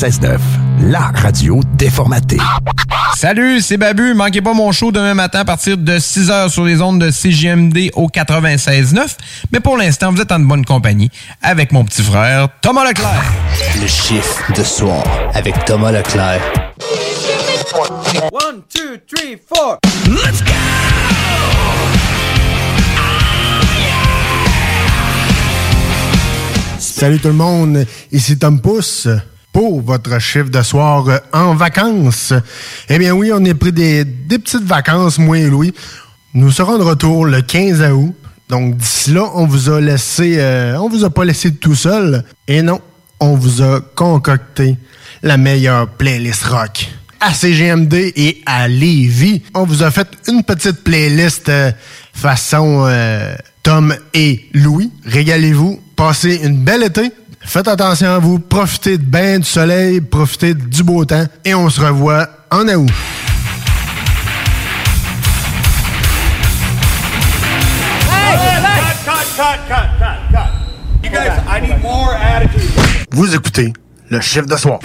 16.9, la radio déformatée. Salut, c'est Babu. Manquez pas mon show demain matin à partir de 6h sur les ondes de CGMD au 96.9. Mais pour l'instant, vous êtes en bonne compagnie avec mon petit frère Thomas Leclerc. Le chiffre de soir avec Thomas Leclerc. One, two, three, four. Let's go! Salut tout le monde, ici Tom Pousse pour votre chiffre de soir euh, en vacances. Eh bien oui, on est pris des, des petites vacances, moi et Louis. Nous serons de retour le 15 août. Donc d'ici là, on vous a laissé, euh, on vous a pas laissé tout seul. Et non, on vous a concocté la meilleure playlist rock à CGMD et à Lévis. On vous a fait une petite playlist euh, façon euh, Tom et Louis. Régalez-vous, passez une belle été. Faites attention à vous, profitez de bain du soleil, profitez du beau temps et on se revoit en août. Vous écoutez le chiffre de soir.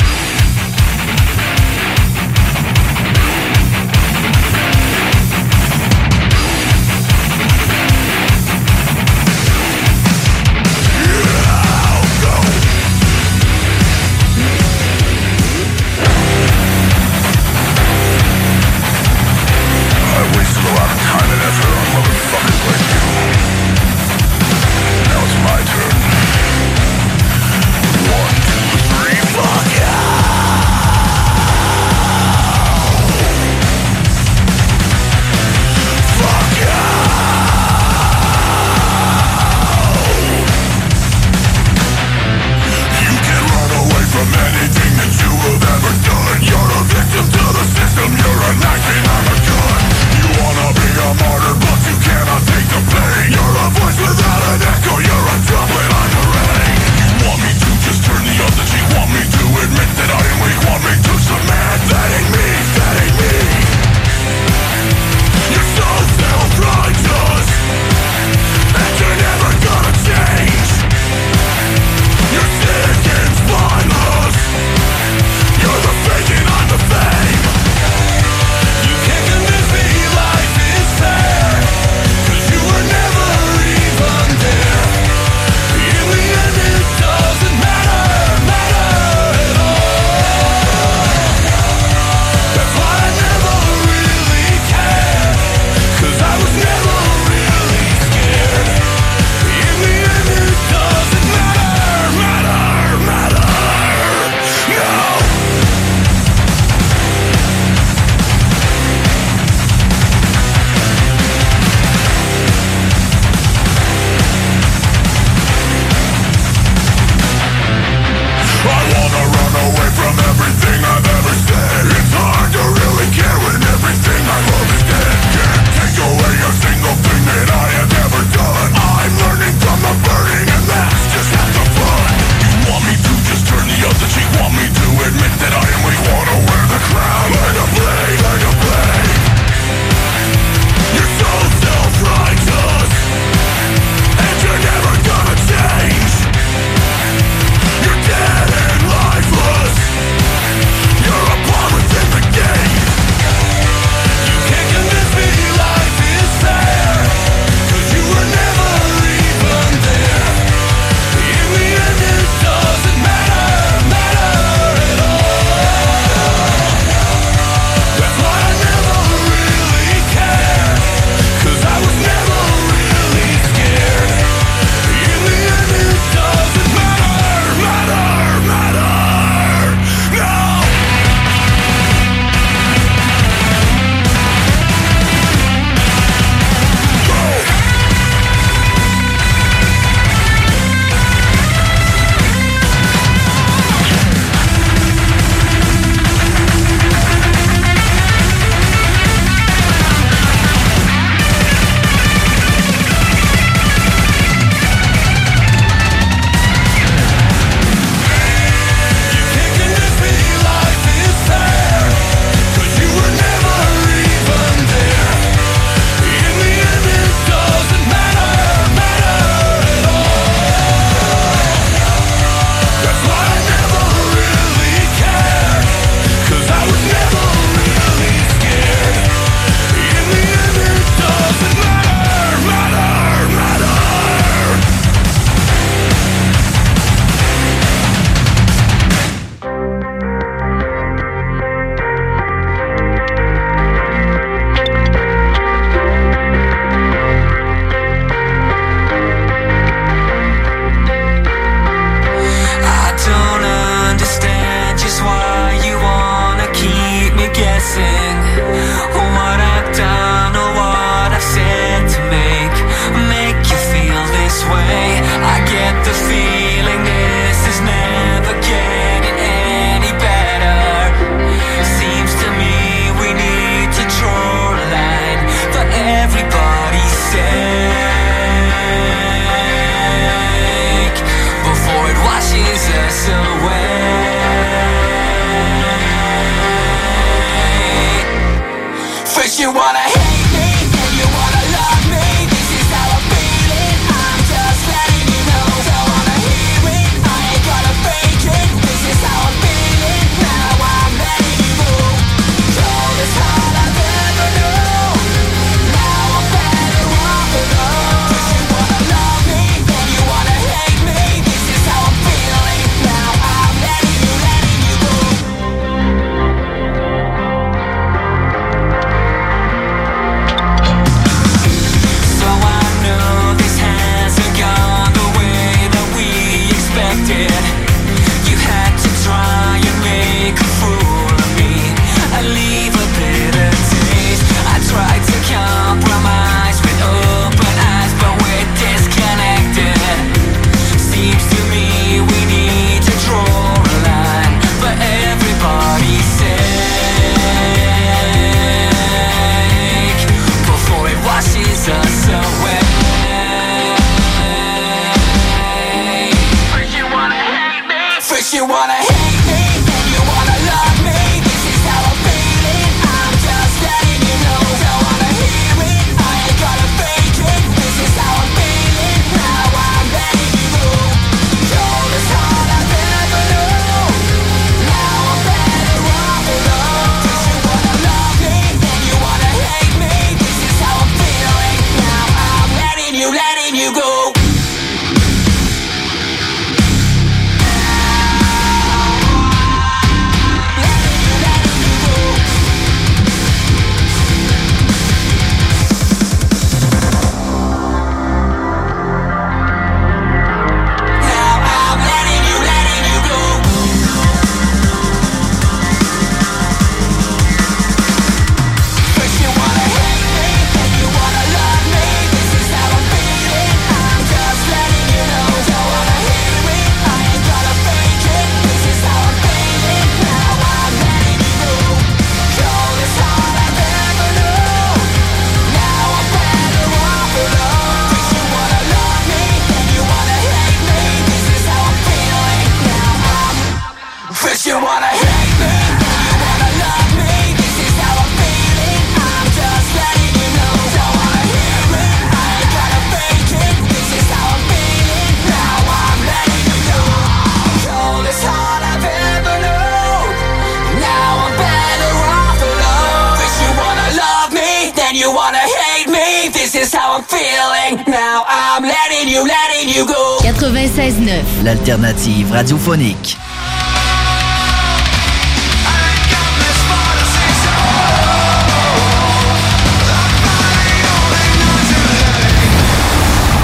l'alternative radiophonique.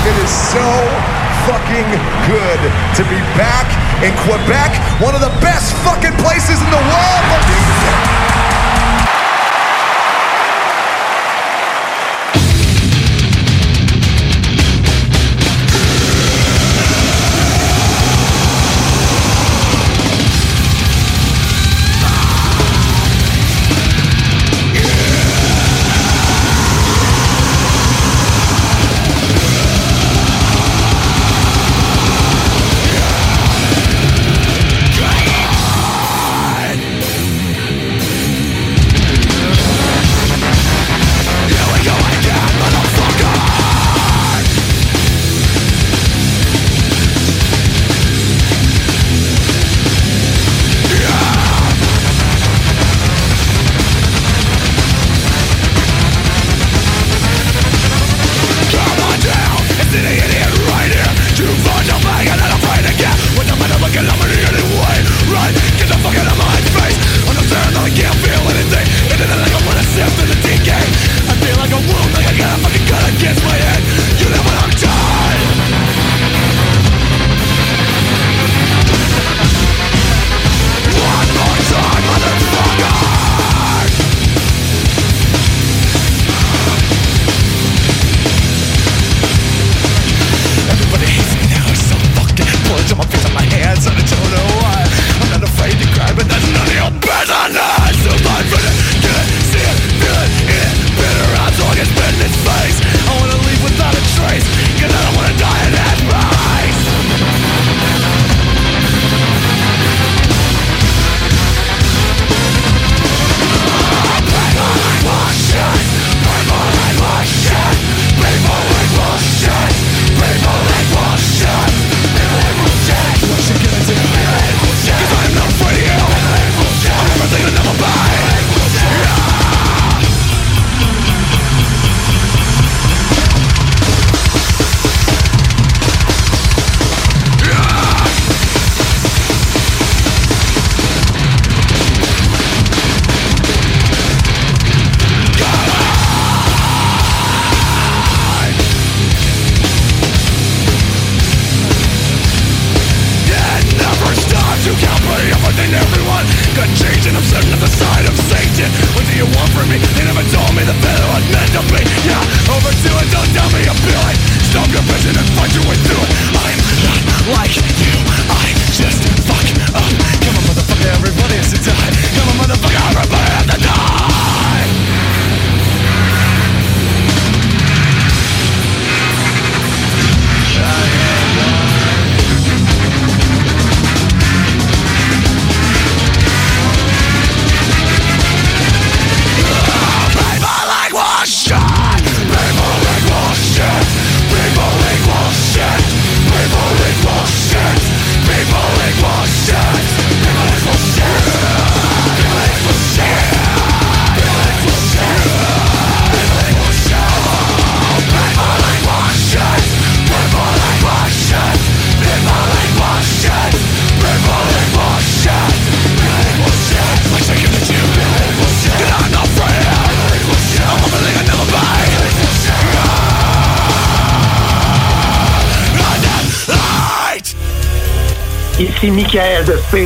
It is so fucking good to be back in Quebec, one of the best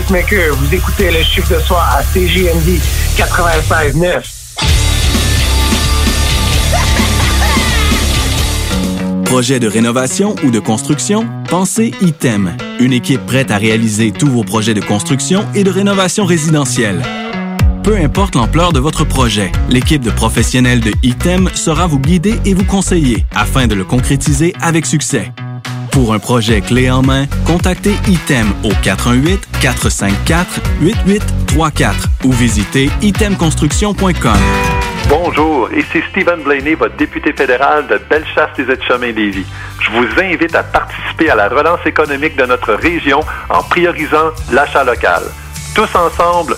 Spacemaker. Vous écoutez le chiffre de soir à CJMD 96.9. Projet de rénovation ou de construction? Pensez ITEM. Une équipe prête à réaliser tous vos projets de construction et de rénovation résidentielle. Peu importe l'ampleur de votre projet, l'équipe de professionnels de ITEM sera vous guider et vous conseiller afin de le concrétiser avec succès. Pour un projet clé en main, contactez ITEM au 418-454-8834 ou visitez itemconstruction.com. Bonjour, ici Stephen Blaney, votre député fédéral de Bellechasse des Etchemins lévis Je vous invite à participer à la relance économique de notre région en priorisant l'achat local. Tous ensemble,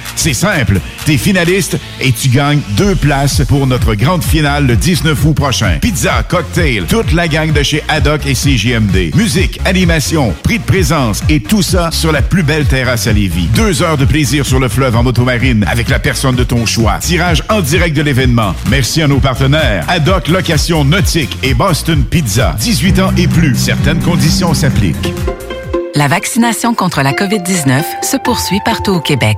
C'est simple, t'es finaliste et tu gagnes deux places pour notre grande finale le 19 août prochain. Pizza, cocktail, toute la gang de chez Haddock et CJMD. Musique, animation, prix de présence et tout ça sur la plus belle terrasse à Lévis. Deux heures de plaisir sur le fleuve en motomarine avec la personne de ton choix. Tirage en direct de l'événement. Merci à nos partenaires. Haddock Location Nautique et Boston Pizza. 18 ans et plus. Certaines conditions s'appliquent. La vaccination contre la COVID-19 se poursuit partout au Québec.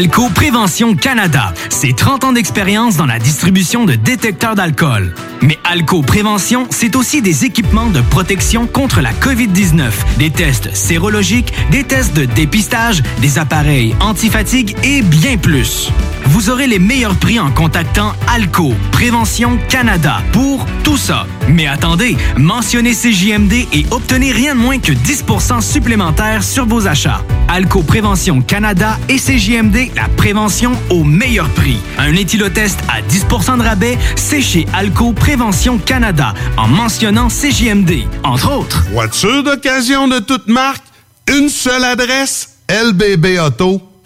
Alco Prévention Canada, c'est 30 ans d'expérience dans la distribution de détecteurs d'alcool. Mais Alco Prévention, c'est aussi des équipements de protection contre la COVID-19, des tests sérologiques, des tests de dépistage, des appareils antifatigue et bien plus. Vous aurez les meilleurs prix en contactant Alco Prévention Canada pour tout ça. Mais attendez, mentionnez CJMD et obtenez rien de moins que 10% supplémentaire sur vos achats. Alco Prévention Canada et CJMD, la prévention au meilleur prix. Un éthylotest à 10% de rabais, c'est chez Alco Prévention Canada en mentionnant CJMD, entre autres. Voiture d'occasion de toute marque, une seule adresse, lbbauto.com.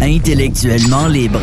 Intellectuellement libre.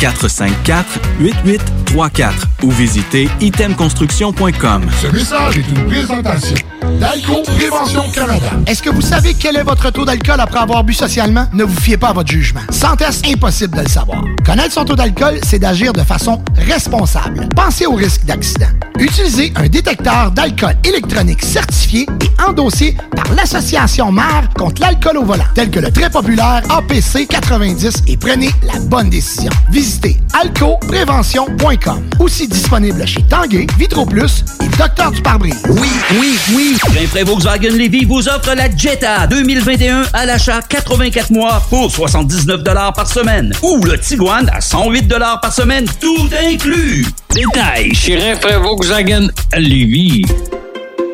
418-454-8834 ou visitez itemconstruction.com. Ce message est une présentation d'Alco Prévention Canada. Est-ce que vous savez quel est votre taux d'alcool après avoir bu socialement? Ne vous fiez pas à votre jugement. Sans test, impossible de le savoir. Connaître son taux d'alcool, c'est d'agir de façon responsable. Pensez au risque d'accident. Utilisez un détecteur d'alcool électronique certifié et endossé l'Association mère contre l'alcool au volant, tel que le très populaire APC 90 et prenez la bonne décision. Visitez alcoprévention.com. Aussi disponible chez Tanguay, Vitro Plus et Docteur du pare-brise. Oui, oui, oui. Rainfray Volkswagen Levy vous offre la Jetta 2021 à l'achat 84 mois pour 79 par semaine. Ou le Tiguan à 108 par semaine, tout inclus. Détail chez Rainfray Volkswagen Levy.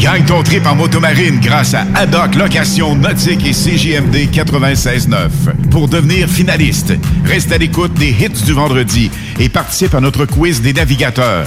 Gagne ton trip en motomarine grâce à Haddock Location Nautique et CJMD 96.9. Pour devenir finaliste, reste à l'écoute des hits du vendredi et participe à notre quiz des navigateurs.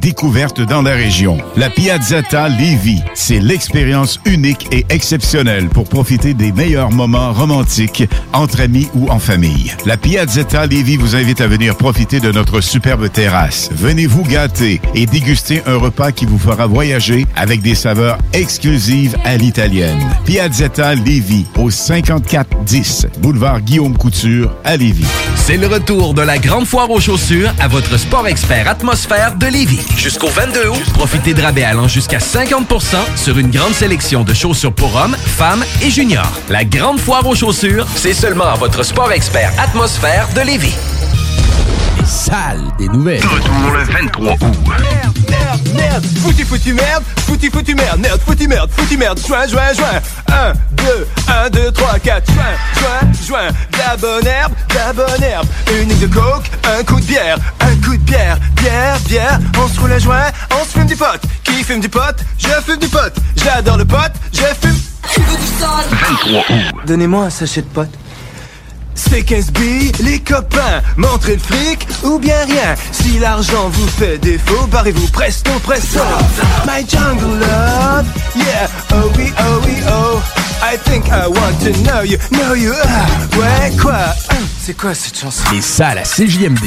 découvertes dans la région. La Piazzetta Lévis. C'est l'expérience unique et exceptionnelle pour profiter des meilleurs moments romantiques entre amis ou en famille. La Piazzetta Lévis vous invite à venir profiter de notre superbe terrasse. Venez vous gâter et déguster un repas qui vous fera voyager avec des saveurs exclusives à l'italienne. Piazzetta Lévis au 5410 boulevard Guillaume Couture à Lévis. C'est le retour de la grande foire aux chaussures à votre sport expert atmosphère de Lévis. Jusqu'au 22 août, profitez de rabais allant jusqu'à 50% sur une grande sélection de chaussures pour hommes, femmes et juniors. La grande foire aux chaussures, c'est seulement à votre sport expert atmosphère de Lévis. Salles des nouvelles. Retour le 23 août. Merde, merde, foutu, foutu, merde, foutu, foutu, merde, merde, foutu, merde, foutu, merde, joint, joint, joint. 1, 2, 1, 2, 3, 4, joint, joint, joint. De la bonne herbe, de la bonne herbe. Une ligne de coke, un coup de bière, un coup de bière, bière, bière. On se roule un joint, on se fume du pot. Qui fume du pot? Je fume du pot. J'adore le pot, je fume. 23 août. Donnez-moi un sachet de pot. C'est 15 billes, les copains, montrez le fric ou bien rien. Si l'argent vous fait défaut, barrez-vous presto, presto. My jungle love, yeah, oh oui, oh oui, oh. I think I want to know you, know you, ah, ouais, quoi? Hum, C'est quoi cette chanson? Les salles à CJMD.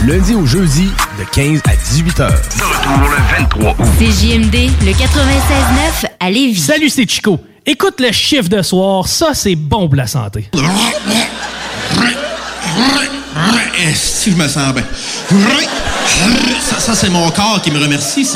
Du lundi au jeudi, de 15 à 18 heures. Retour le 23 août. CJMD, le 96.9 à Lévis. Salut, c'est Chico. Écoute le chiffre de soir, ça c'est bon pour la santé. Si je me sens bien? Ça, c'est mon corps qui me remercie.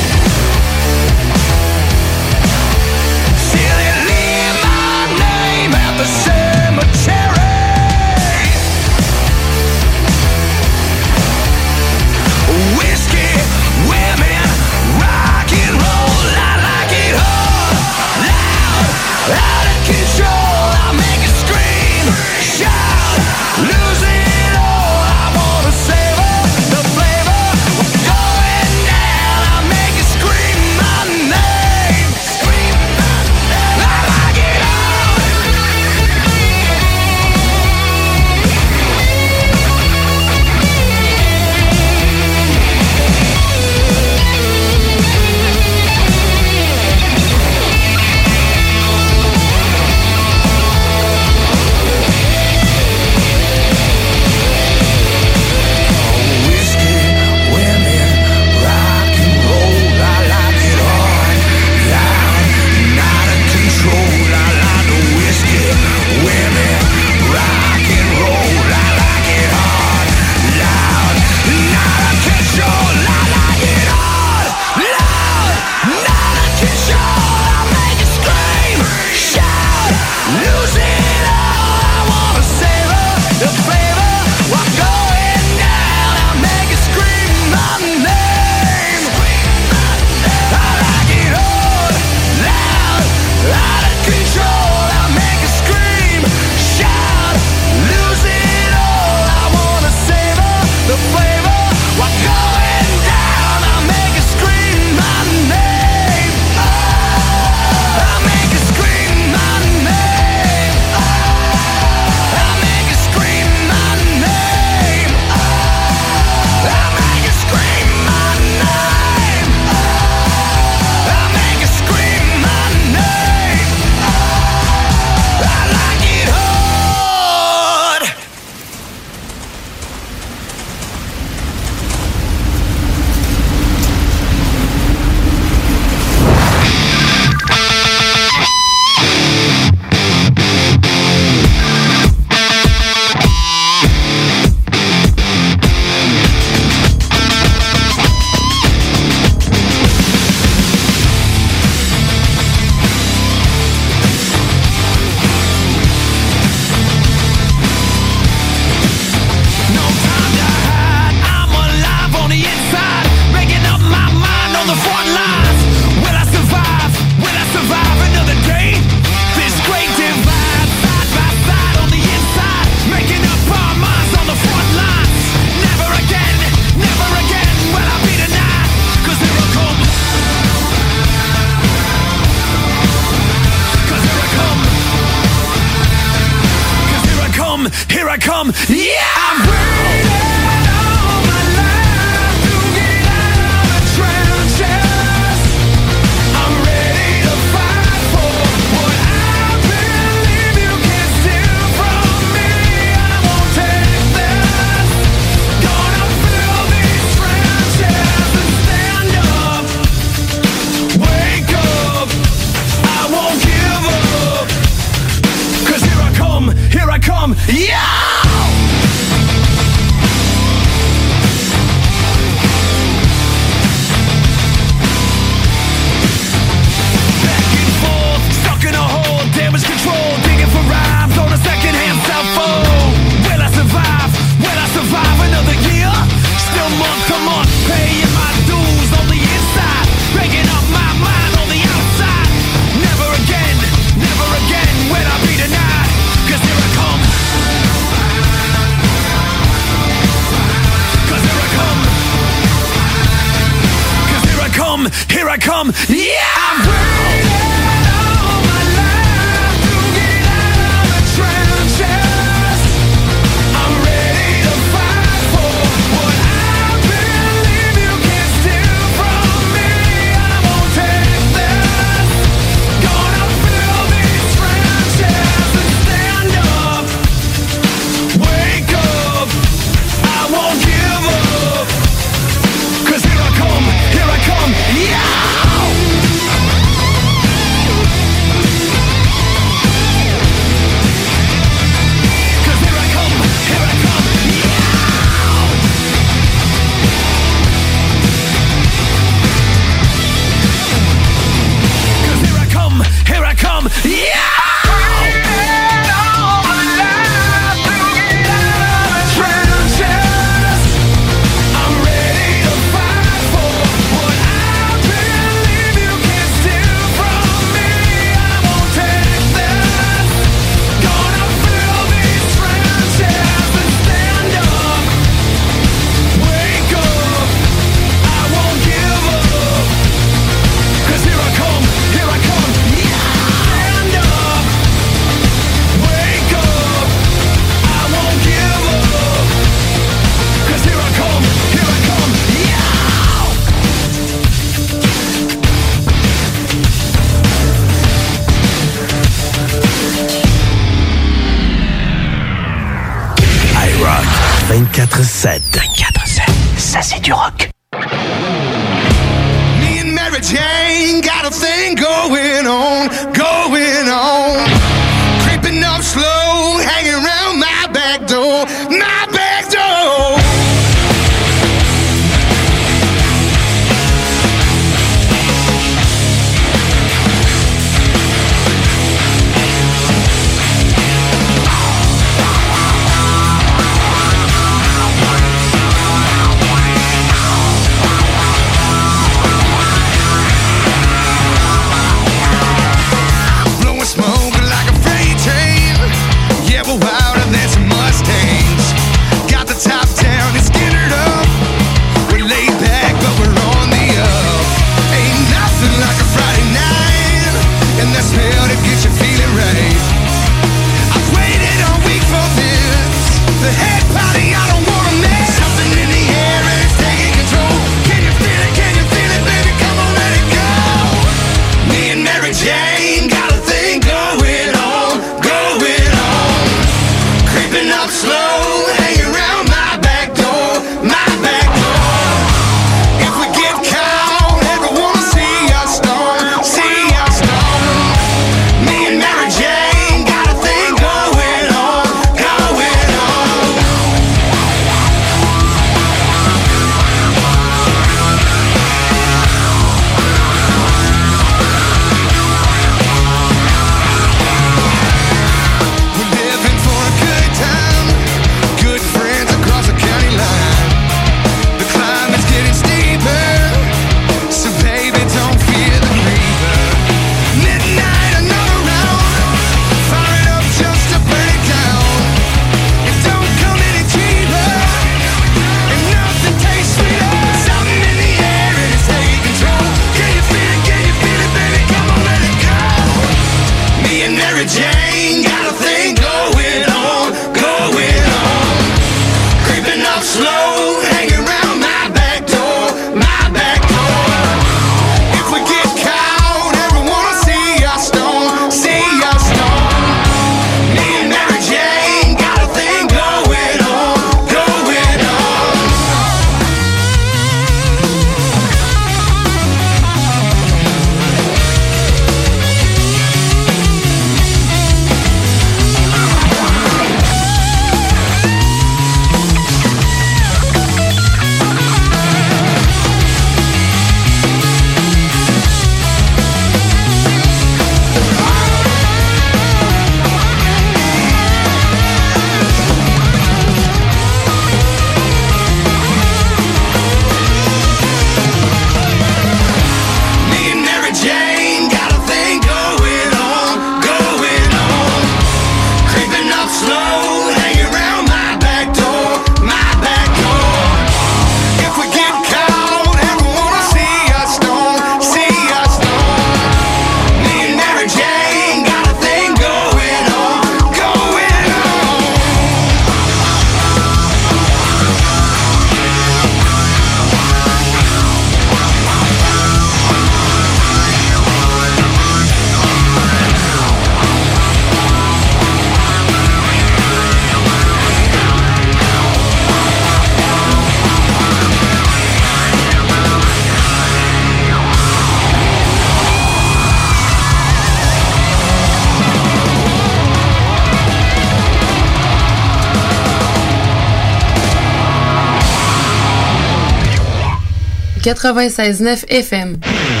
96.9 FM.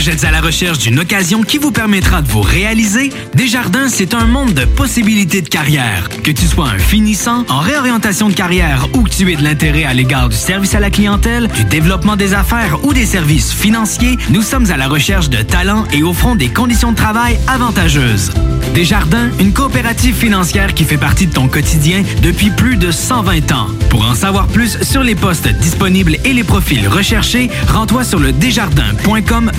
Proches êtes à la recherche d'une occasion qui vous permettra de vous réaliser? Desjardins, c'est un monde de possibilités de carrière. Que tu sois un finissant, en réorientation de carrière ou que tu aies de l'intérêt à l'égard du service à la clientèle, du développement des affaires ou des services financiers, nous sommes à la recherche de talents et offrons des conditions de travail avantageuses. Desjardins, une coopérative financière qui fait partie de ton quotidien depuis plus de 120 ans. Pour en savoir plus sur les postes disponibles et les profils recherchés, rends-toi sur le desjardins.com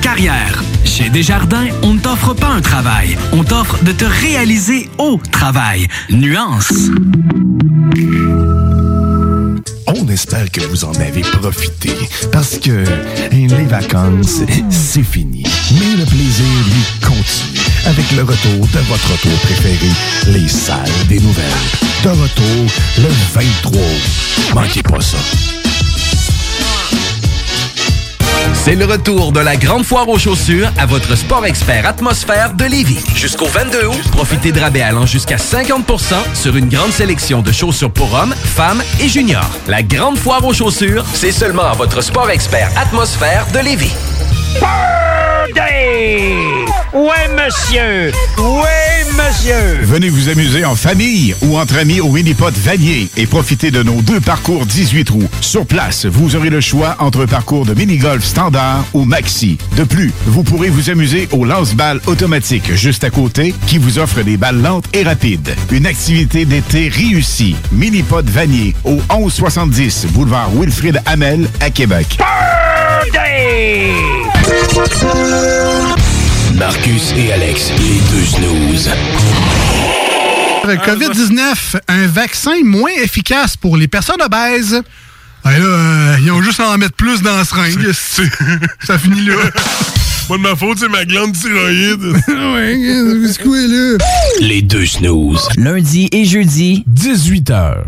carrière. Chez Desjardins, on ne t'offre pas un travail, on t'offre de te réaliser au travail. Nuance. On espère que vous en avez profité parce que les vacances, c'est fini. Mais le plaisir, lui, continue avec le retour de votre retour préféré, les salles des nouvelles. De retour le 23 août. Manquez pas ça. C'est le retour de la grande foire aux chaussures à votre sport expert atmosphère de Lévis. Jusqu'au 22 août, profitez de rabais allant jusqu'à 50% sur une grande sélection de chaussures pour hommes, femmes et juniors. La grande foire aux chaussures, c'est seulement à votre sport expert atmosphère de Lévis. Birthday! Ouais, monsieur! Ouais, monsieur! Venez vous amuser en famille ou entre amis au Minipod Vanier et profitez de nos deux parcours 18 trous. Sur place, vous aurez le choix entre un parcours de mini-golf standard ou maxi. De plus, vous pourrez vous amuser au lance-balles automatique juste à côté qui vous offre des balles lentes et rapides. Une activité d'été réussie. Minipod Vanier au 1170 boulevard Wilfrid Hamel à Québec. Marcus et Alex, les deux snooze. COVID-19, un vaccin moins efficace pour les personnes obèses. Ouais, là, euh, ils ont juste à en mettre plus dans la seringue. Ça finit là. Pas de ma faute, c'est ma glande thyroïde. ouais, c'est quoi, là? Les deux snooze. Lundi et jeudi, 18h.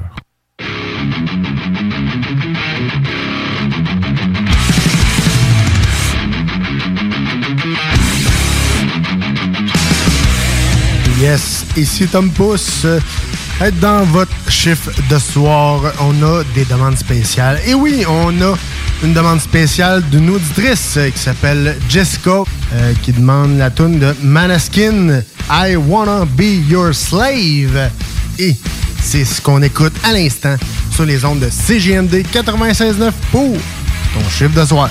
Yes, ici Tom Pousse. Être dans votre chiffre de soir, on a des demandes spéciales. Et oui, on a une demande spéciale d'une auditrice euh, qui s'appelle Jessica, euh, qui demande la tune de Manaskin, I Wanna Be Your Slave. Et c'est ce qu'on écoute à l'instant sur les ondes de CGMD 96.9 pour ton chiffre de soir.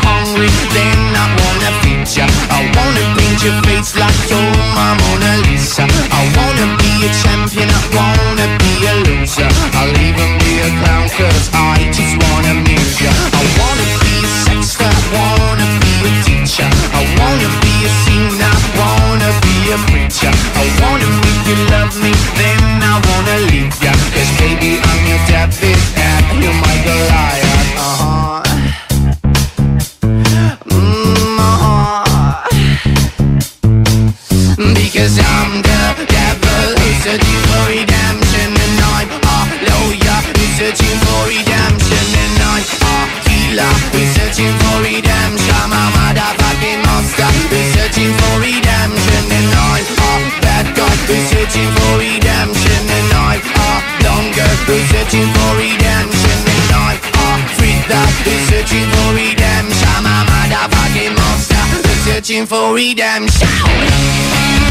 hungry, then I wanna feed ya. I wanna paint your face like you're my Mona Lisa. I wanna be a champion, I wanna be a loser. I'll even be a clown cause I just wanna amuse ya. I wanna be a sexter, I wanna be a teacher. I wanna be a singer, I wanna be a preacher. I wanna make you love me, then I wanna leave ya. Cause baby, I'm your David and you're my Goliath. Because I'm the devil. Who's searching for redemption And I'm a lawyer. Who's searching for redemption And I'm a healer who's searching for redemption I'm a motherfucking monster. Who's searching for redemption And I'm a bad guy. Who's searching for redemption And I'm a longer. Who's searching for redemption And I'm a freak who's searching for redemption I'm a motherfucking monster. Who's searching for redemption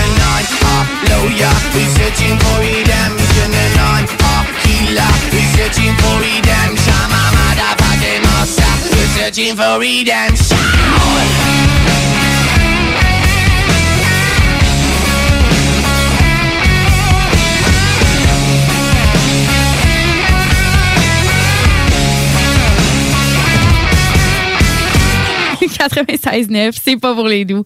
I'm searching for redemption And I'm a searching for redemption I'm a motherfucking monster, who's searching for redemption « 96.9, c'est pas pour les doux.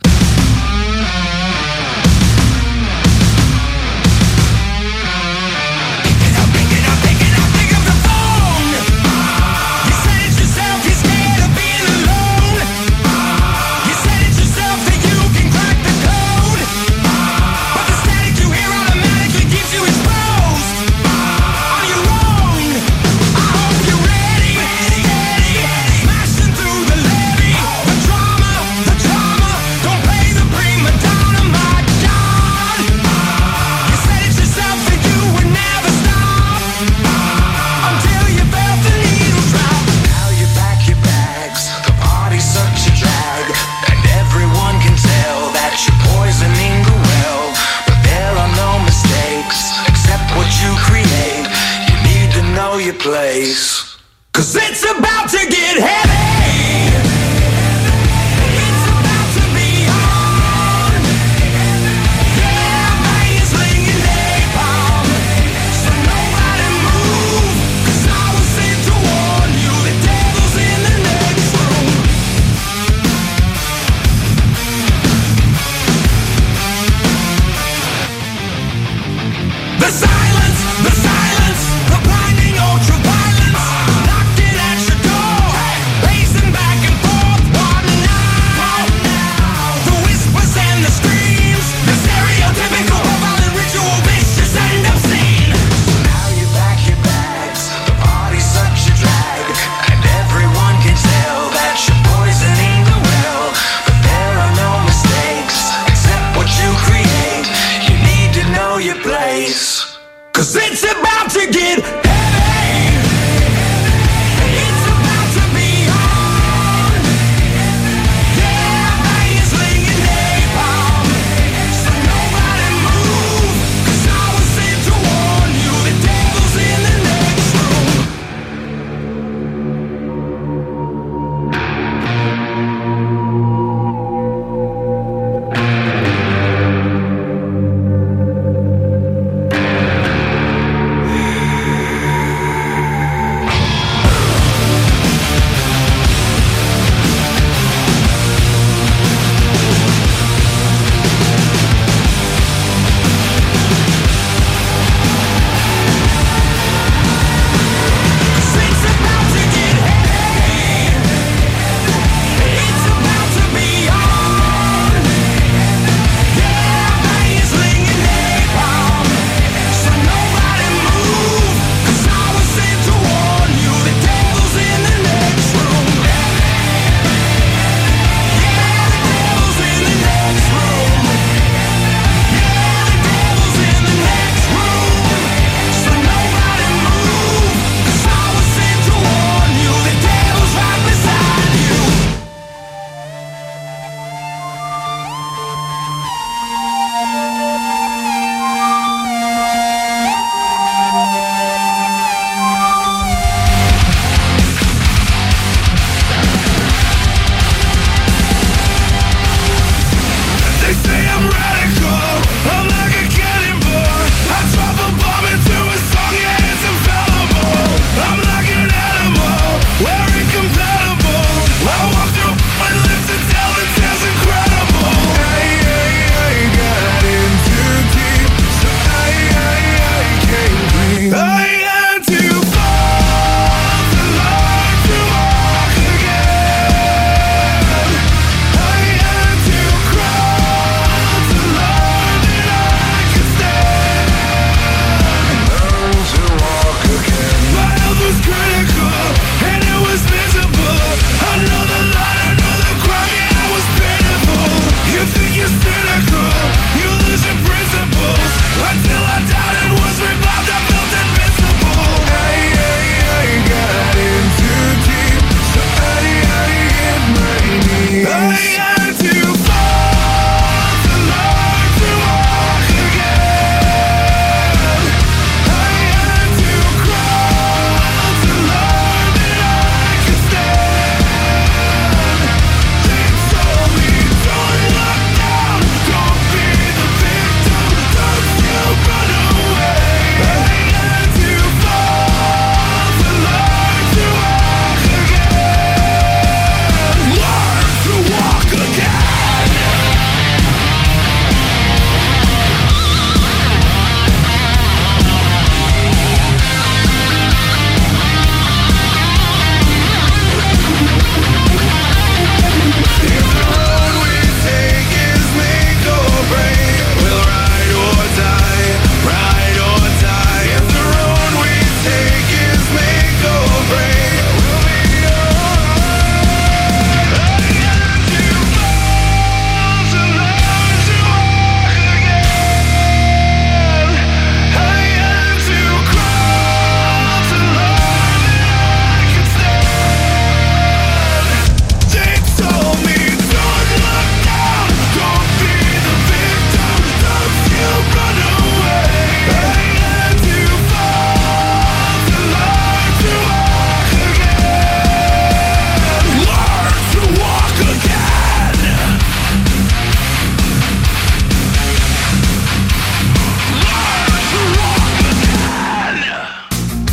Cause it's about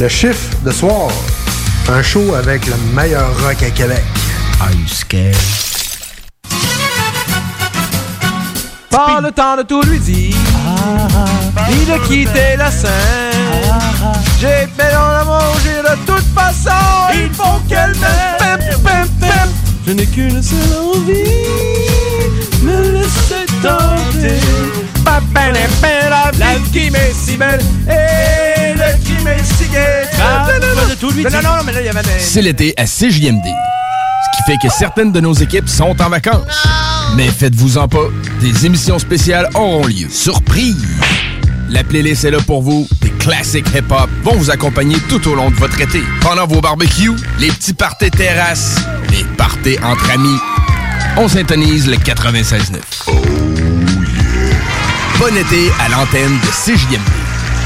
Le chiffre de soir. Un show avec le meilleur rock à Québec. Are you scared? Pas le temps de tout lui dire, ni de quitter la scène. J'ai fait dans la manger de toute façon, il faut qu'elle m'aime. Je n'ai qu'une seule envie, me laisser tenter. La, pa, la, La vie qui m'est si belle et Ah. C'est l'été à CJMD. Ce qui fait que certaines de nos équipes sont en vacances. Mais faites-vous-en pas, des émissions spéciales auront lieu. Surprise! La playlist est là pour vous. Des classiques hip-hop vont vous accompagner tout au long de votre été. Pendant vos barbecues, les petits parties terrasses, les parties entre amis. On syntonise le 96.9. Bon été à l'antenne de CJMD.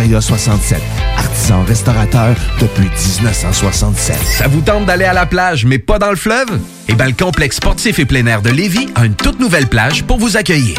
Pizzeria 67, artisan restaurateur depuis 1967. Ça vous tente d'aller à la plage, mais pas dans le fleuve? Eh bien, le complexe sportif et plein air de Lévis a une toute nouvelle plage pour vous accueillir.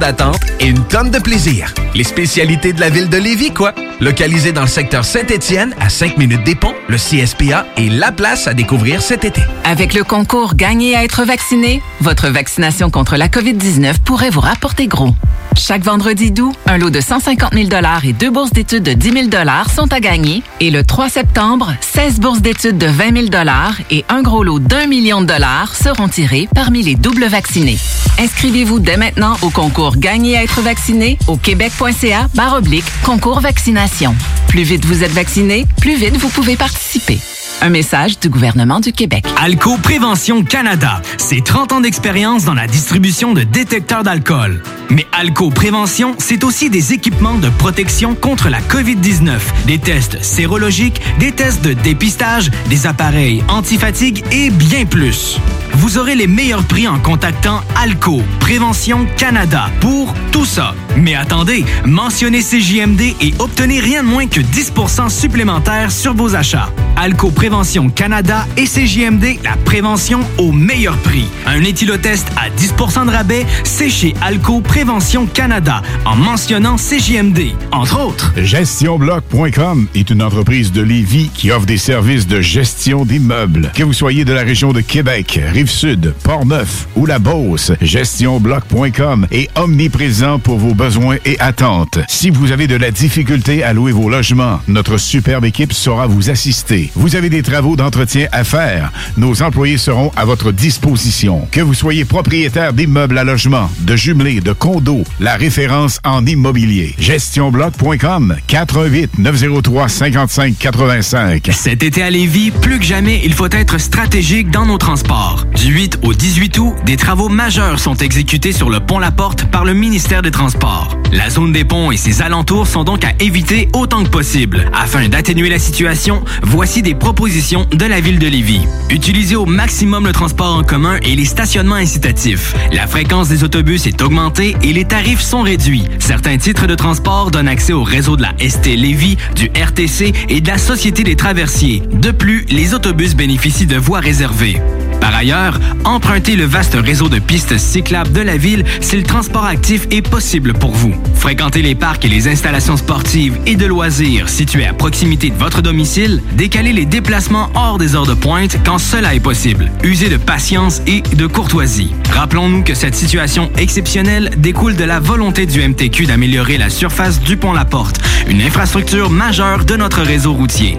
d'attente et une tonne de plaisir. Les spécialités de la ville de Lévis, quoi! Localisé dans le secteur Saint-Étienne, à 5 minutes des ponts, le CSPA est la place à découvrir cet été. Avec le concours Gagner à être vacciné, votre vaccination contre la COVID-19 pourrait vous rapporter gros. Chaque vendredi d'août, un lot de 150 000 et deux bourses d'études de 10 000 sont à gagner. Et le 3 septembre, 16 bourses d'études de 20 000 et un gros lot d'un million de dollars seront tirés parmi les doubles vaccinés. Inscrivez-vous dès maintenant au concours Gagner à être vacciné au québec.ca barre oblique concours vaccination. Plus vite vous êtes vacciné, plus vite vous pouvez participer. Un message du gouvernement du Québec. Alco Prévention Canada, c'est 30 ans d'expérience dans la distribution de détecteurs d'alcool. Mais Alco Prévention, c'est aussi des équipements de protection contre la COVID-19, des tests sérologiques, des tests de dépistage, des appareils antifatigue et bien plus. Vous aurez les meilleurs prix en contactant Alco Prévention Canada pour tout ça. Mais attendez, mentionnez CJMD et obtenez rien de moins que 10% supplémentaire sur vos achats. Alco Prévention Canada et CJMD, la prévention au meilleur prix. Un éthylotest à 10% de rabais, c'est chez Alco Prévention Canada en mentionnant CJMD, entre autres. GestionBloc.com est une entreprise de Lévis qui offre des services de gestion d'immeubles. Que vous soyez de la région de Québec, Rive-Sud, Port-Neuf ou la Beauce, GestionBloc.com est omniprésent pour vos besoins et attentes. Si vous avez de la difficulté à louer vos logements, notre superbe équipe saura vous assister. Vous avez des travaux d'entretien à faire, nos employés seront à votre disposition. Que vous soyez propriétaire d'immeubles à logement, de jumelés, de condos, la référence en immobilier. GestionBloc.com 418 903 55 85. Cet été à Lévis, plus que jamais, il faut être stratégique dans nos transports. Du 8 au 18 août, des travaux majeurs sont exécutés sur le pont La Porte par le ministère des Transports. La zone des ponts et ses alentours sont donc à éviter autant que possible. Afin d'atténuer la situation, voici des propositions de la ville de Lévis. Utilisez au maximum le transport en commun et les stationnements incitatifs. La fréquence des autobus est augmentée et les tarifs sont réduits. Certains titres de transport donnent accès au réseau de la ST Lévis, du RTC et de la Société des traversiers. De plus, les autobus bénéficient de voies réservées. Par ailleurs, empruntez le vaste réseau de pistes cyclables de la ville si le transport actif est possible pour vous. Fréquentez les parcs et les installations sportives et de loisirs situés à proximité de votre domicile. Décalez les déplacements hors des heures de pointe quand cela est possible. Usez de patience et de courtoisie. Rappelons-nous que cette situation exceptionnelle découle de la volonté du MTQ d'améliorer la surface du pont La Porte, une infrastructure majeure de notre réseau routier.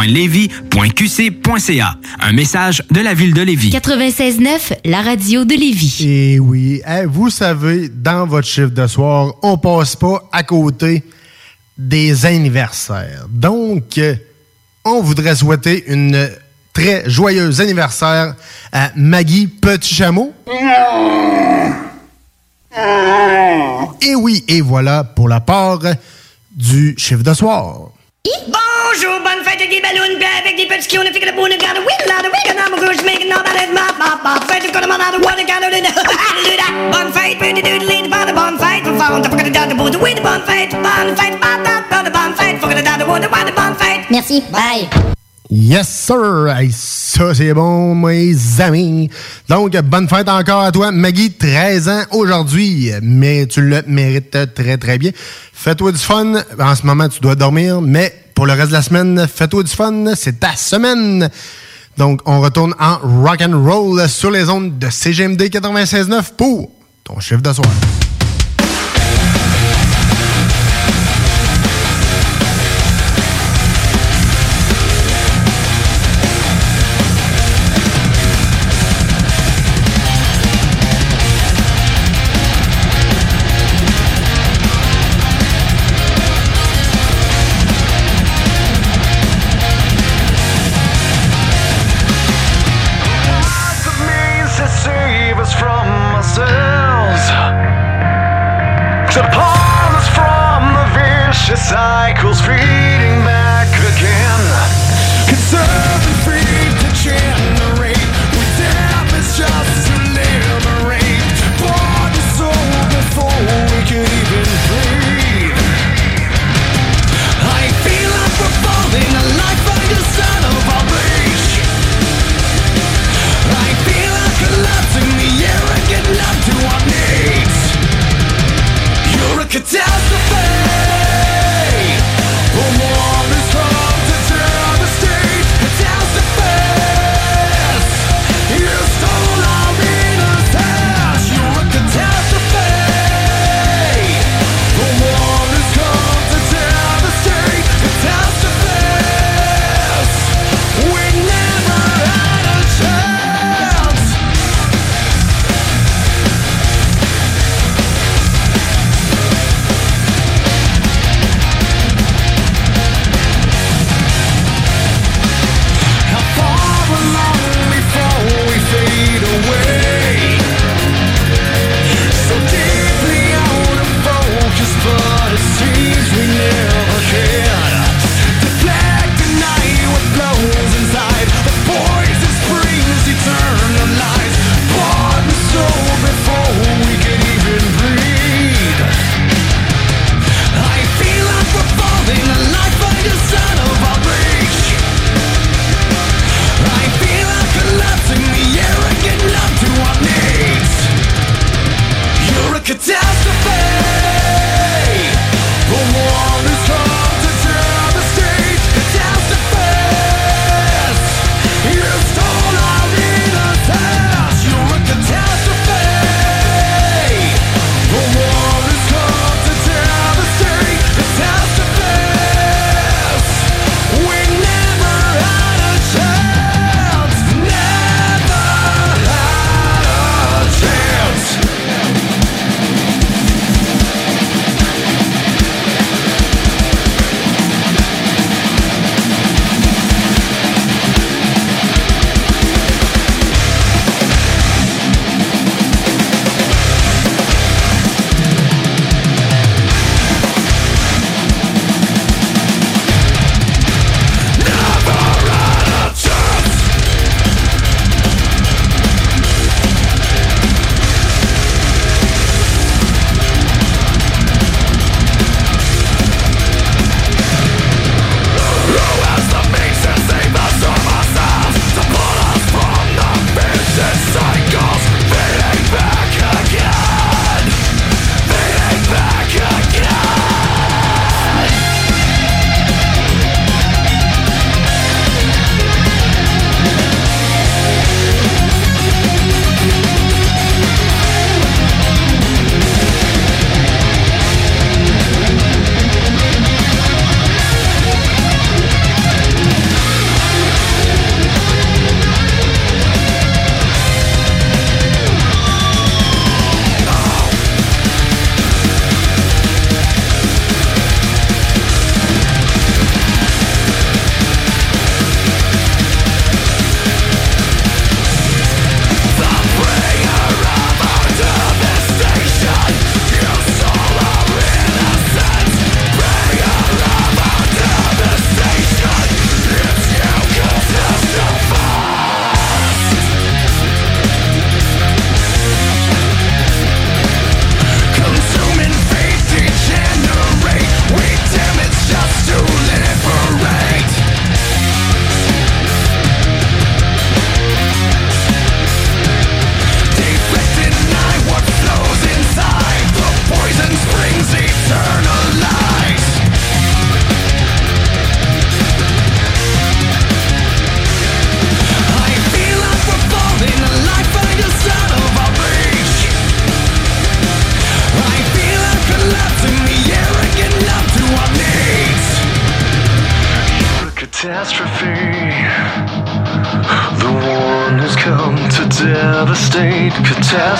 ville.levy.qc.ca. Un message de la ville de Lévis. 96.9, la radio de Lévis. Et oui, hein, vous savez, dans votre chiffre de soir, on passe pas à côté des anniversaires. Donc, euh, on voudrait souhaiter une très joyeuse anniversaire à Maggie Petit Chameau. Et oui, et voilà pour la part du chiffre de soir. Bonjour, bonne fête avec des ballons, bien avec des petits qui on a fait que le bon garde, oui, là, oui, que non, rouge, mais que non, dans les map, map, map, fête, qu'on a demandé, what a garde, bonne fête, petit doodle, lead, bonne, bonne fête, pour faire, on t'a pas que de bout, oui, bonne fête, bonne fête, bonne fête, bonne bonne fête, faut que de bout, bonne fête. Merci, bye. Yes, sir! Hey, ça, c'est bon, mes amis. Donc, bonne fête encore à toi, Maggie, 13 ans aujourd'hui, mais tu le mérites très, très bien. Fais-toi du fun. En ce moment, tu dois dormir, mais pour le reste de la semaine, fais-toi du fun. C'est ta semaine. Donc, on retourne en rock and roll sur les ondes de CGMD 96.9 pour ton chiffre de.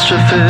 catastrophe.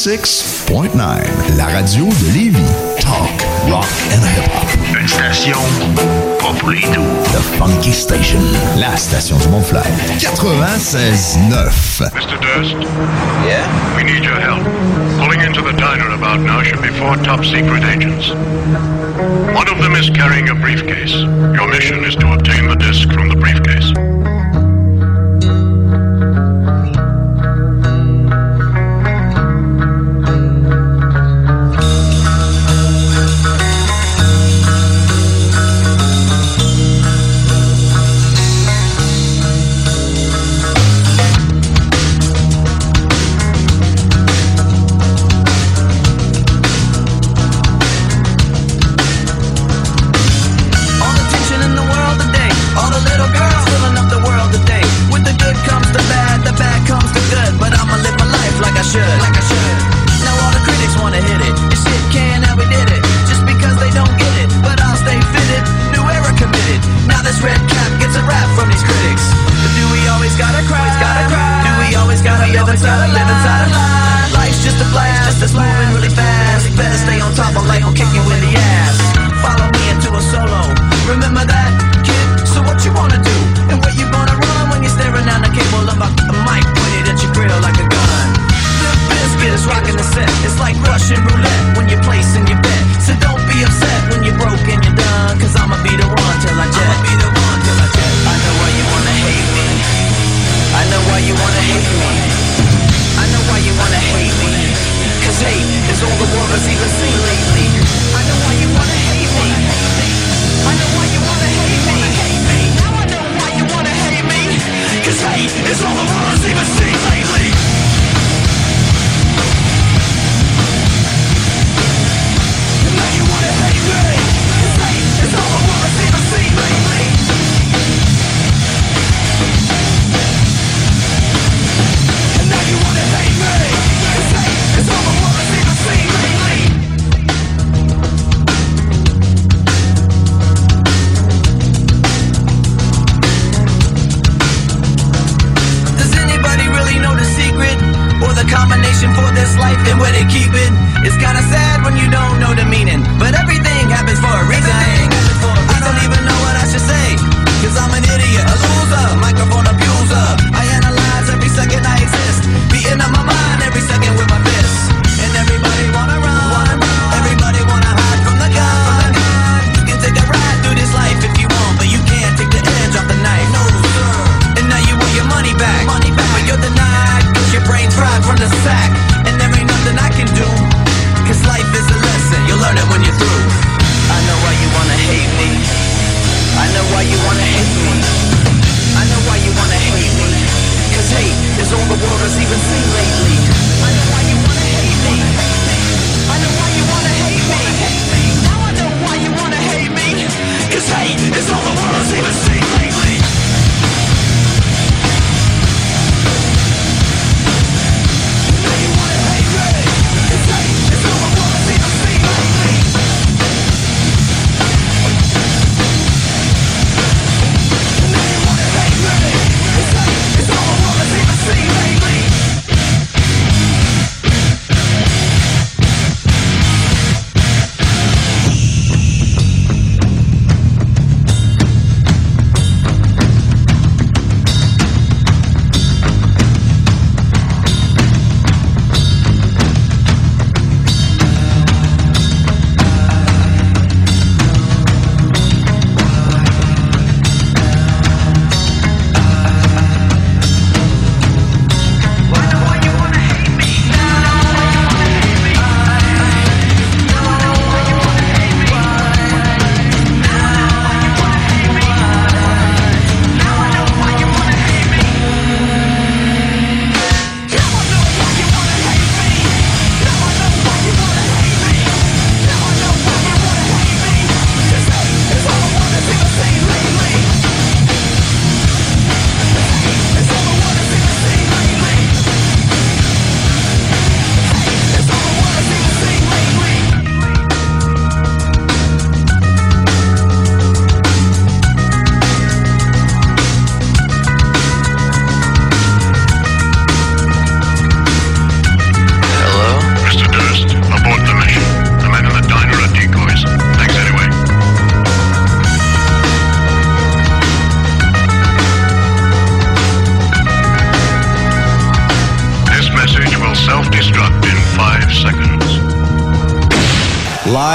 96.9, la radio de Lévis. Talk, rock and hip-hop. Une station pas pour. The Funky Station, la station du Mont-Flair. 96.9. Mr. Durst? Yeah? We need your help. Pulling into the diner about now should be four top secret agents. One of them is carrying a briefcase. Your mission is to obtain the disc from the briefcase.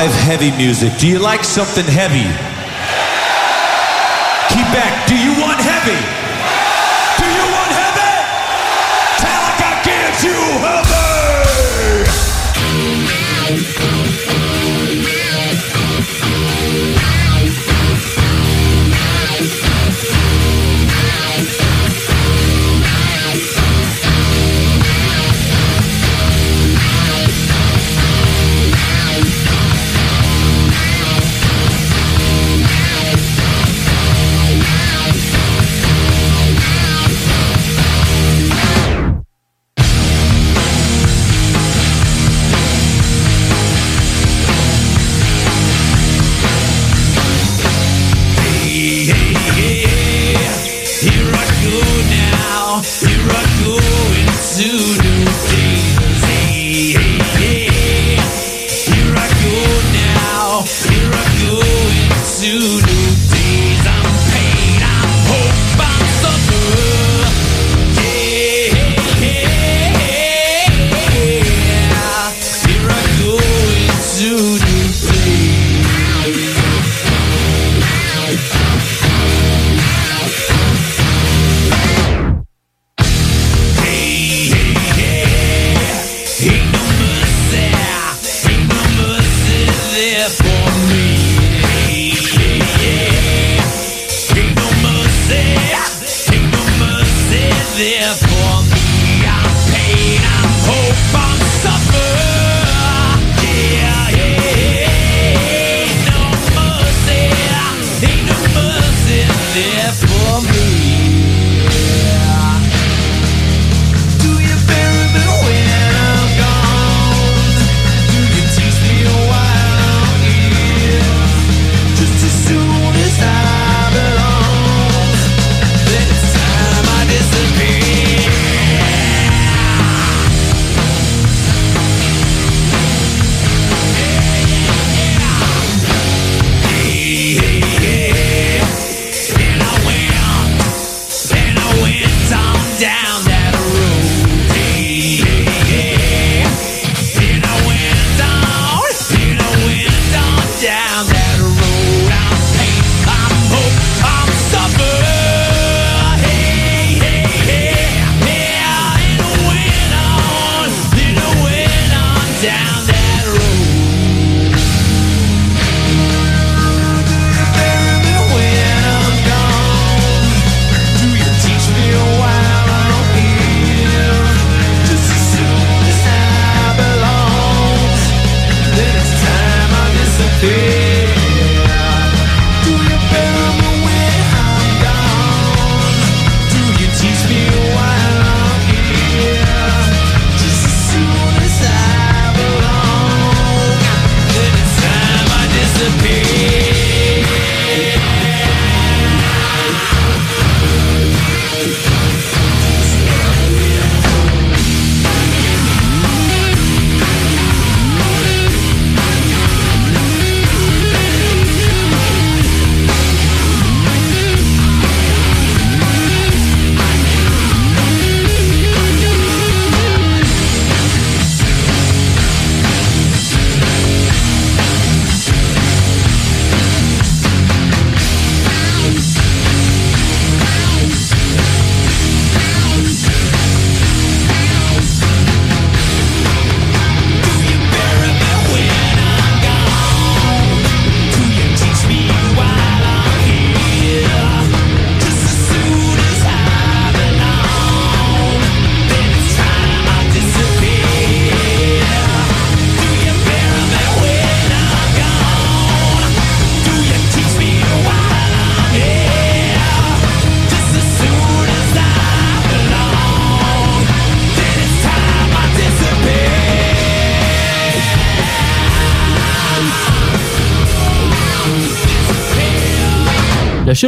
Live heavy music. Do you like something heavy? Quebec, do you want heavy? Do you want heavy? Metallica gives you heavy!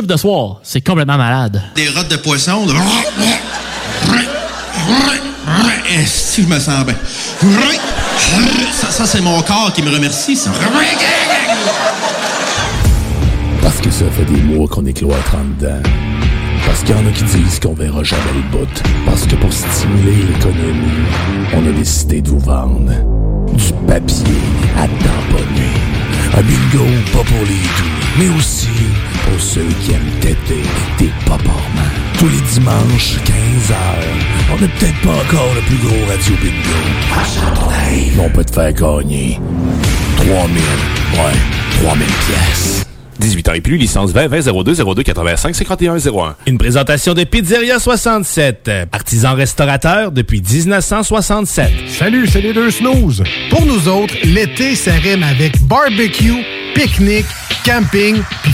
De soir, c'est complètement malade. Des rottes de poisson. de- Si je me sens bien? Ça, ça, c'est mon corps qui me remercie. ça. Parce que ça fait des mois qu'on est cloître en dedans. Parce Parce qu'il y en a qui disent qu'on verra jamais le bout. Parce que pour stimuler l'économie, on a décidé de vous vendre du papier à tamponner. Un bingo pas pour les doux, mais aussi pour ceux qui aiment têter des paparmans. Tous les dimanches, 15h, on n'est peut-être pas encore le plus gros radio bingo. Mais on peut te faire gagner 3000, ouais, 3000 pièces. 18 ans et plus, licence 20 20 02 02 85 51 01. Une présentation de Pizzeria 67, artisan restaurateur depuis 1967. Salut, c'est les deux snooze. Pour nous autres, l'été, ça rime avec barbecue, pique-nique, camping puis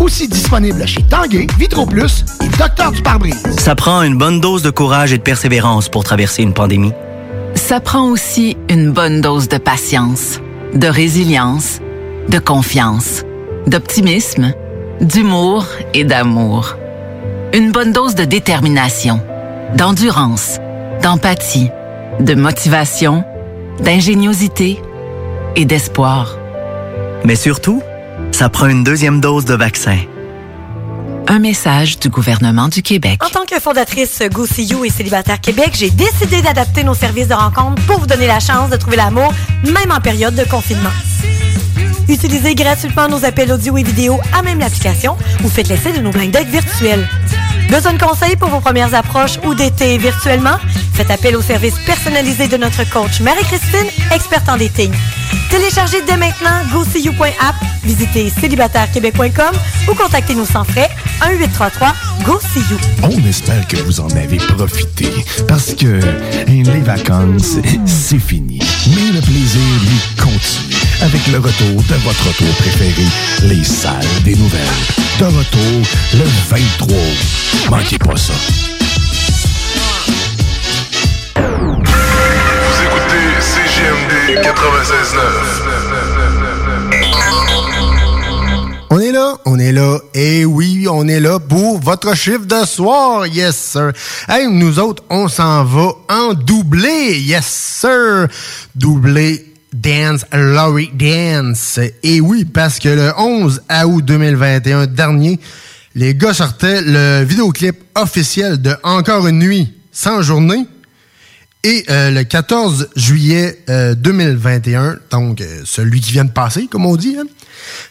Aussi disponible chez Tanguay, Vitro Plus et Docteur du pare-brise. Ça prend une bonne dose de courage et de persévérance pour traverser une pandémie. Ça prend aussi une bonne dose de patience, de résilience, de confiance, d'optimisme, d'humour et d'amour. Une bonne dose de détermination, d'endurance, d'empathie, de motivation, d'ingéniosité et d'espoir. Mais surtout, ça prend une deuxième dose de vaccin. Un message du gouvernement du Québec. En tant que fondatrice Go See You et Célibataire Québec, j'ai décidé d'adapter nos services de rencontre pour vous donner la chance de trouver l'amour, même en période de confinement. Utilisez gratuitement nos appels audio et vidéo à même l'application ou faites l'essai de nos blind dates virtuels. Besoin de conseils pour vos premières approches ou d'été virtuellement? Faites appel au service personnalisé de notre coach Marie-Christine, experte en dating. Téléchargez dès maintenant GoSeeYou.app, visitez célibatairequebec.com ou contactez-nous sans frais 1-833-GO-SEE-YOU. On espère que vous en avez profité parce que les vacances, c'est fini. Mais le plaisir, lui, continue avec le retour de votre retour préféré, les salles des nouvelles. De retour le 23 août. Manquez pas ça. Vous écoutez CGMD 96.9. On est là, on est là, et oui, on est là pour votre chiffre de soir, yes sir. Hey, nous autres, on s'en va en doublé, yes sir. Doublé Dance, Laurie Dance. Et oui, parce que le 11 août 2021 dernier, les gars sortaient le vidéoclip officiel de Encore une nuit sans journée. Et euh, le 14 juillet euh, 2021, donc euh, celui qui vient de passer, comme on dit, hein,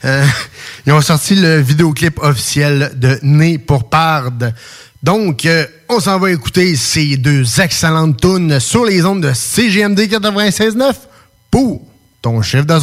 euh, ils ont sorti le vidéoclip officiel de Né pour Parde. Donc, euh, on s'en va écouter ces deux excellentes tunes sur les ondes de CGMD 96.9 pour ton chiffre de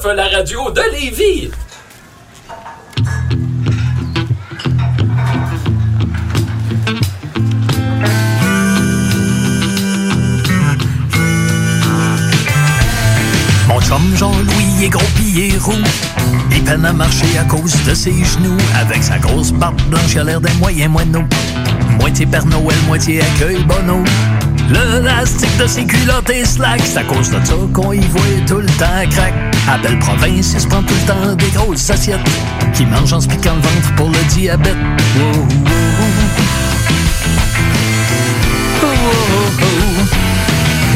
96.9, la radio de Lévis. Chum Jean-Louis est gros pis roux. Il peine à marcher à cause de ses genoux. Avec sa grosse barbe blanche, il a l'air d'un moyen moineau. Moitié Père Noël, moitié accueil bono. Le lastique de ses culottes est slack. C'est à cause de ça qu'on y voit tout le temps crack. À belle province, il se prend tout le temps des grosses assiettes. Qui mange en se piquant le ventre pour le diabète.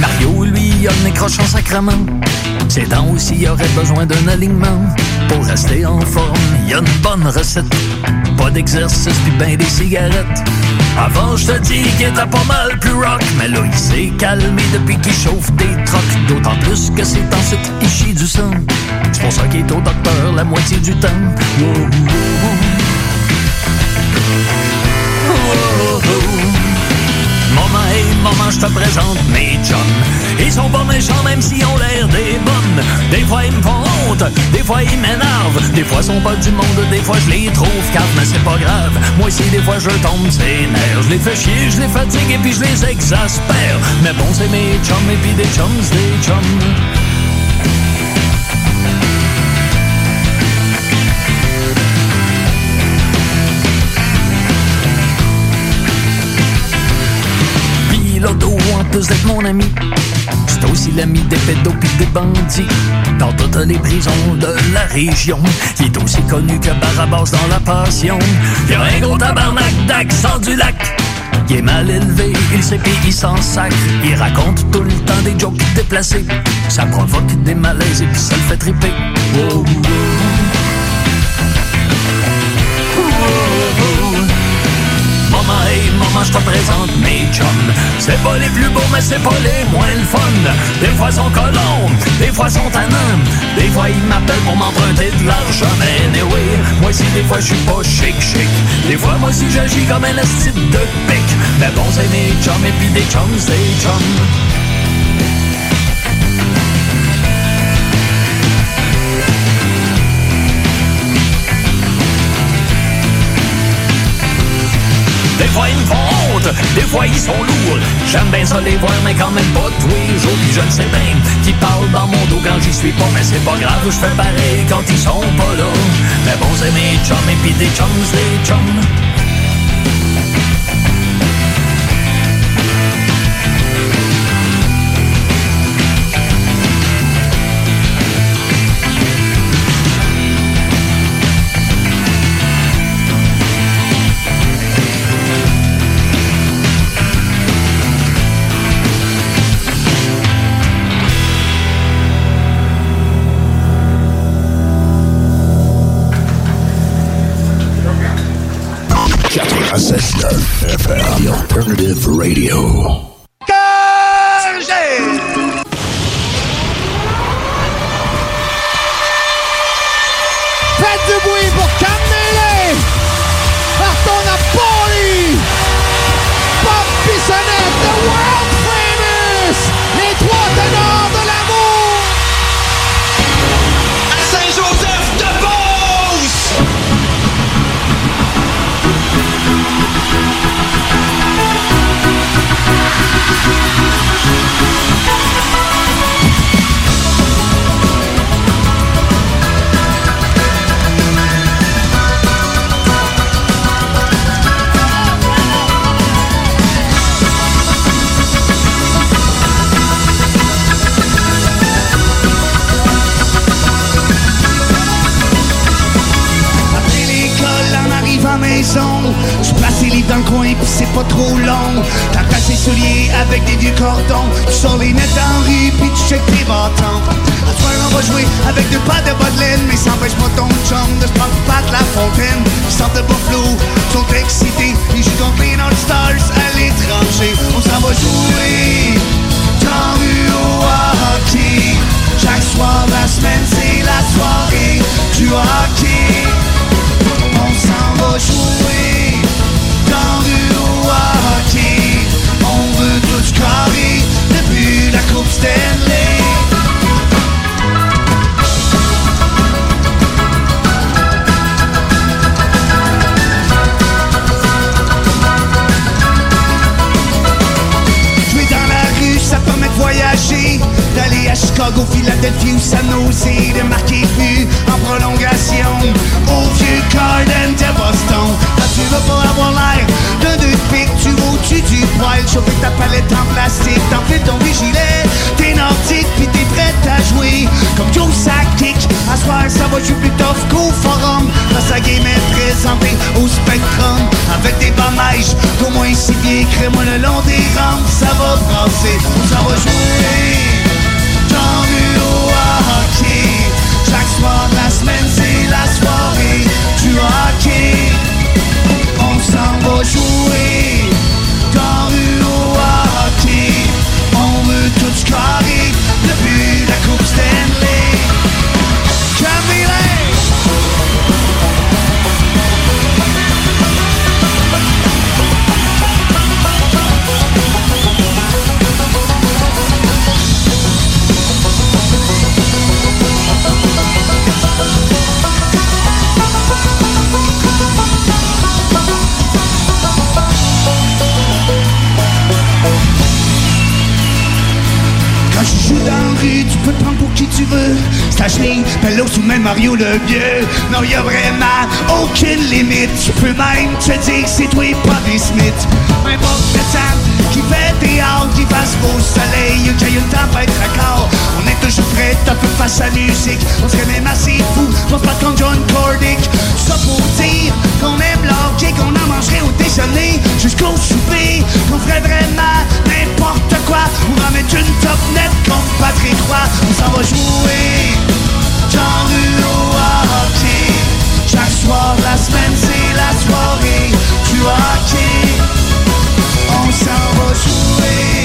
Mario, lui, a le nez croche en sacrement. Ses dents aussi y auraient besoin d'un alignement. Pour rester en forme, y a une bonne recette. Pas d'exercice puis ben des cigarettes. Avant, je te dis qu'il était pas mal plus rock. Mais là, il s'est calmé depuis qu'il chauffe des trocs. D'autant plus que c'est ensuite il chie du sang. C'est pour ça qu'il est au docteur la moitié du temps. Wow, wow, wow. Maman, hey, maman, je te présente mes chums. Ils sont pas méchants même s'ils ont l'air des bonnes. Des fois ils me font honte, des fois ils m'énervent. Des fois ils sont pas du monde, des fois je les trouve calmes, mais c'est pas grave. Moi aussi des fois je tombe ses nerfs. Je les fais chier, je les fatigue et puis je les exaspère. Mais bon, c'est mes chums et puis des chums, des chums. Plus d'être mon ami, c'est aussi l'ami des pédos pis des bandits. Dans toutes les prisons de la région, il est aussi connu que Barabas dans la passion. Il a un gros tabarnak d'accent du lac. Il est mal élevé, il sait pis il sacre. Il raconte tout le temps des jokes déplacés. Ça provoque des malaises et puis ça le fait triper. Wow, wow. Je te présente mes chums. C'est pas les plus beaux, mais c'est pas les moins le fun. Des fois sont colons, des fois sont tannants. Des fois ils m'appellent pour m'emprunter de l'argent. Mais anyway, moi aussi des fois je suis pas chic chic. Des fois moi aussi j'agis comme un esti de pic. Mais bon, c'est mes chums et puis des chums, c'est chums. Des fois ils sont lourds. J'aime bien ça les voir, mais quand même pas tous les jours. Puis je ne sais bien qui parle dans mon dos quand j'y suis pas, mais c'est pas grave, je fais pareil quand ils sont pas là. Mais bon, c'est mes chums et puis des chums, des chums. Alternative radio. Coin pis c'est pas trop long. T'attaches tes souliers avec des vieux cordons, tu sors les nettes en rue pis tu checkes tes bâtons. À soir, on va jouer avec deux pas de bas de laine, mais ça empêche pas ton chum de se prendre pas de la fontaine. Ils sortent de Buffalo, sont excités, ils jouent contre les North Stars à l'étranger. On s'en va jouer dans rue au hockey. Chaque soir la semaine, c'est la soirée du hockey. On s'en va jouer Chicago, Philadelphie ou San Jose, de marquer but en prolongation au vieux Garden de Boston. Quand tu veux pas avoir l'air d'un deux de pique, tu au-dessus du poil, chauffer ta palette en plastique, t'enfiles ton gilet, t'es nordique puis t'es prête à jouer comme Joe Sakic. À soir, ça va jouer plus tough qu'au forum. Que la game est présentée au Spectrum avec des bamèches d'au moins six pieds, crée-moi le long des rampes, ça va brasser, ça va jouer. Haut à hockey, chaque soir de la semaine c'est la soirée du hockey. Peux prendre pour qui tu veux. Stachling, Pellos ou même Mario le vieux. Non, y a vraiment aucune limite. Tu peux même te dire que c'est toi pas des Smith. Importe le temps qui fait théâtre, qui fasse beau soleil, qu'il y ait une tempête raccord. On est toujours prêt à faire face à la musique. On serait même assez fou, on se bat comme John Cordick. Ça pour dire qu'on aime l'hockey, qu'on en mangerait au déjeuner jusqu'au souper. Qu'on ferait vraiment n'importe quoi. On va mettre une top net comme Patrick Roy. On s'en va jouer dans le hockey. Chaque soir la semaine, c'est la soirée du hockey. On s'en va jouer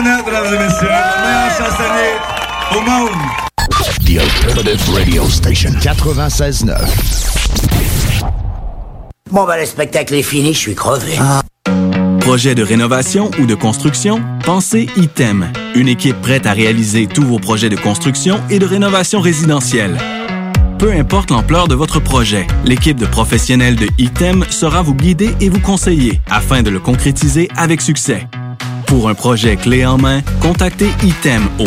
Pisana, mesdames et messieurs, le meilleur chansonnier au monde. The Alternative Radio Station 96.9. Bon, ben, le spectacle est fini, je suis crevé. Projet de rénovation ou de construction? Pensez ITEM, une équipe prête à réaliser tous vos projets de construction et de rénovation résidentielle. Peu importe l'ampleur de votre projet, l'équipe de professionnels de ITEM sera vous guider et vous conseiller afin de le concrétiser avec succès. Pour un projet clé en main, contactez ITEM au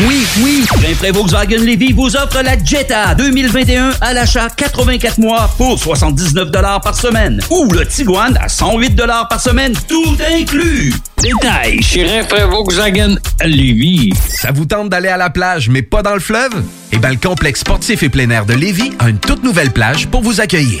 Oui, oui. Rainfray Volkswagen Levy vous offre la Jetta 2021 à l'achat 84 mois pour 79 par semaine. Ou le Tiguan à 108 par semaine, tout inclus. Détail chez Rainfray Volkswagen Lévis. Ça vous tente d'aller à la plage, mais pas dans le fleuve? Eh bien, le complexe sportif et plein air de Lévis a une toute nouvelle plage pour vous accueillir.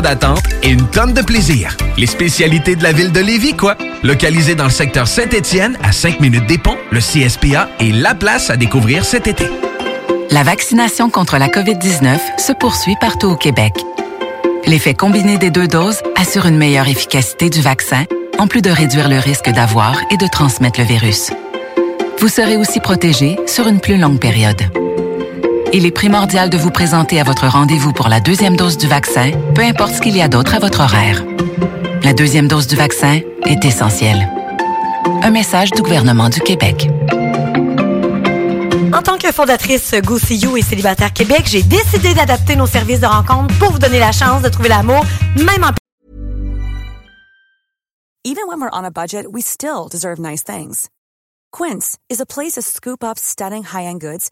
d'attente et une tonne de plaisir. Les spécialités de la ville de Lévis, quoi. Localisé dans le secteur Saint-Étienne, à 5 minutes des ponts, le CSPA est la place à découvrir cet été. La vaccination contre la COVID-19 se poursuit partout au Québec. L'effet combiné des deux doses assure une meilleure efficacité du vaccin, en plus de réduire le risque d'avoir et de transmettre le virus. Vous serez aussi protégé sur une plus longue période. Il est primordial de vous présenter à votre rendez-vous pour la deuxième dose du vaccin, peu importe ce qu'il y a d'autre à votre horaire. La deuxième dose du vaccin est essentielle. Un message du gouvernement du Québec. En tant que fondatrice Go See You et Célibataire Québec, j'ai décidé d'adapter nos services de rencontre pour vous donner la chance de trouver l'amour, même en Even when we're on a budget, we still deserve nice things. Quince is a place to scoop up stunning high-end goods